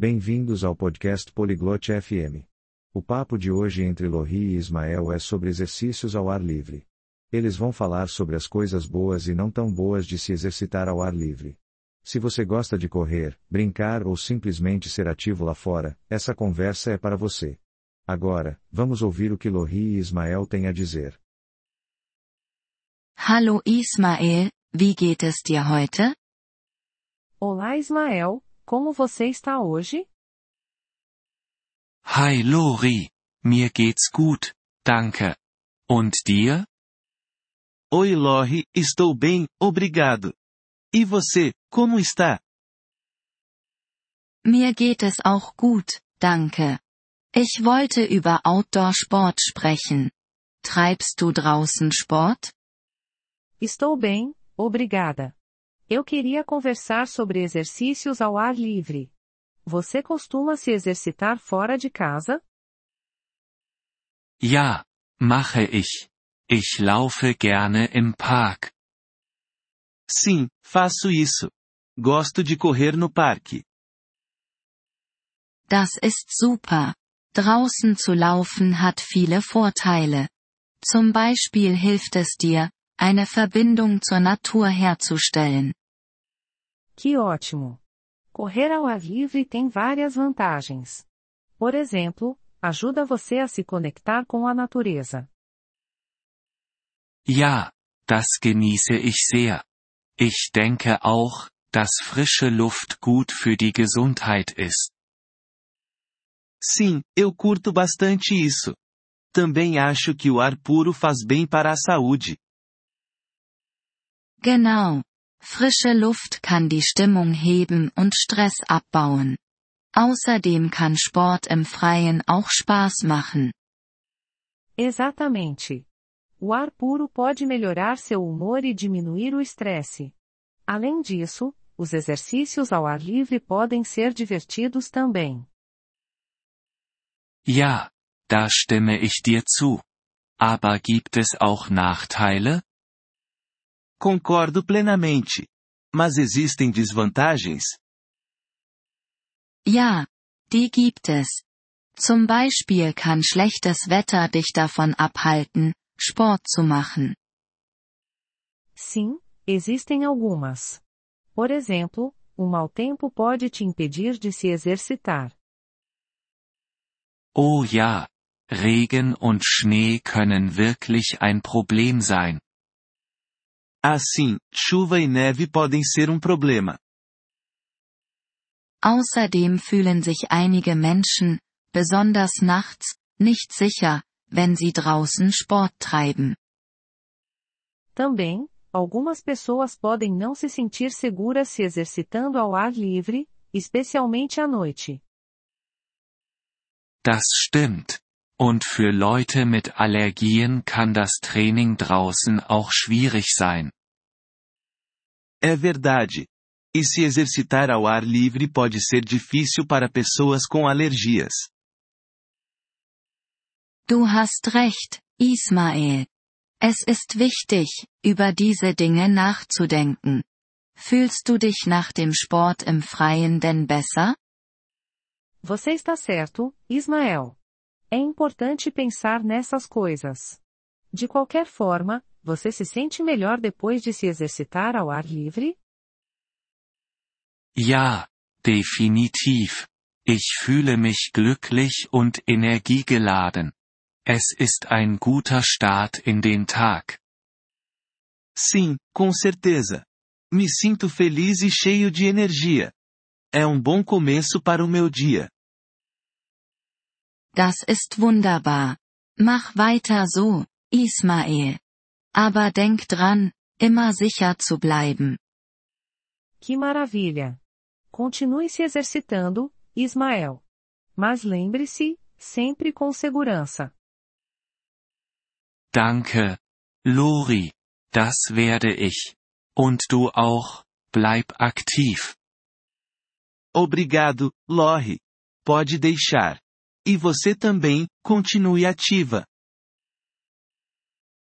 Bem-vindos ao podcast Poliglote FM. O papo de hoje entre Lohri e Ismael é sobre exercícios ao ar livre. Eles vão falar sobre as coisas boas e não tão boas de se exercitar ao ar livre. Se você gosta de correr, brincar ou simplesmente ser ativo lá fora, essa conversa é para você. Agora, vamos ouvir o que Lohri e Ismael têm a dizer. Hallo Ismael, wie geht es dir heute? Olá Ismael, como você está hoje? Hi Lori, mir geht's gut, danke. Und dir? Oi Lori, estou bem, obrigado. E você, como está? Mir geht es auch gut, danke. Ich wollte über Outdoor-Sport sprechen. Treibst du draußen Sport? Estou bem, obrigada. Eu queria conversar sobre exercícios ao ar livre. Você costuma se exercitar fora de casa? Ja, mache ich. Ich laufe gerne im Park. Sim, faço isso. Gosto de correr no parque. Das ist super. Draußen zu laufen hat viele Vorteile. Zum Beispiel hilft es dir, eine Verbindung zur Natur herzustellen. Que ótimo! Correr ao ar livre tem várias vantagens. Por exemplo, ajuda você a se conectar com a natureza. Ja, das genieße ich sehr. Ich denke auch, dass frische Luft gut für die Gesundheit ist. Sim, eu curto bastante isso. Também acho que o ar puro faz bem para a saúde. Genau. Frische Luft kann die Stimmung heben und Stress abbauen. Außerdem kann Sport im Freien auch Spaß machen. Exatamente. O ar puro pode melhorar seu humor e diminuir o estresse. Além disso, os exercícios ao ar livre podem ser divertidos também. Ja, da stimme ich dir zu. Aber gibt es auch Nachteile? Concordo plenamente. Mas existem desvantagens? Ja, die gibt es. Zum Beispiel kann schlechtes Wetter dich davon abhalten, Sport zu machen. Sim, existem algumas. Por exemplo, o mau tempo pode te impedir de se exercitar. Oh ja, Regen und Schnee können wirklich ein Problem sein. Assim, chuva e neve podem ser um problema. Außerdem fühlen sich einige Menschen, besonders nachts, nicht sicher, wenn sie draußen Sport treiben. Também, algumas pessoas podem não se sentir seguras se exercitando ao ar livre, especialmente à noite. Das stimmt. Und für Leute mit Allergien kann das Training draußen auch schwierig sein. É verdade. E se exercitar ao ar livre pode ser difícil para pessoas com alergias. Du hast recht, Ismael. Es ist wichtig, über diese Dinge nachzudenken. Fühlst du dich nach dem Sport im Freien denn besser? Você está certo, Ismael. É importante pensar nessas coisas. De qualquer forma, você se sente melhor depois de se exercitar ao ar livre? Ja, definitiv. Ich fühle mich glücklich und energiegeladen. Es ist ein guter Start in den Tag. Sim, com certeza. Me sinto feliz e cheio de energia. É um bom começo para o meu dia. Das ist wunderbar. Mach weiter so, Ismael. Aber denk dran, immer sicher zu bleiben. Que maravilha! Continue se exercitando, Ismael. Mas lembre-se, sempre com segurança. Danke, Lori. Das werde ich. Und du auch, bleib aktiv. Obrigado, Lori. Pode deixar. E você também, continue ativa.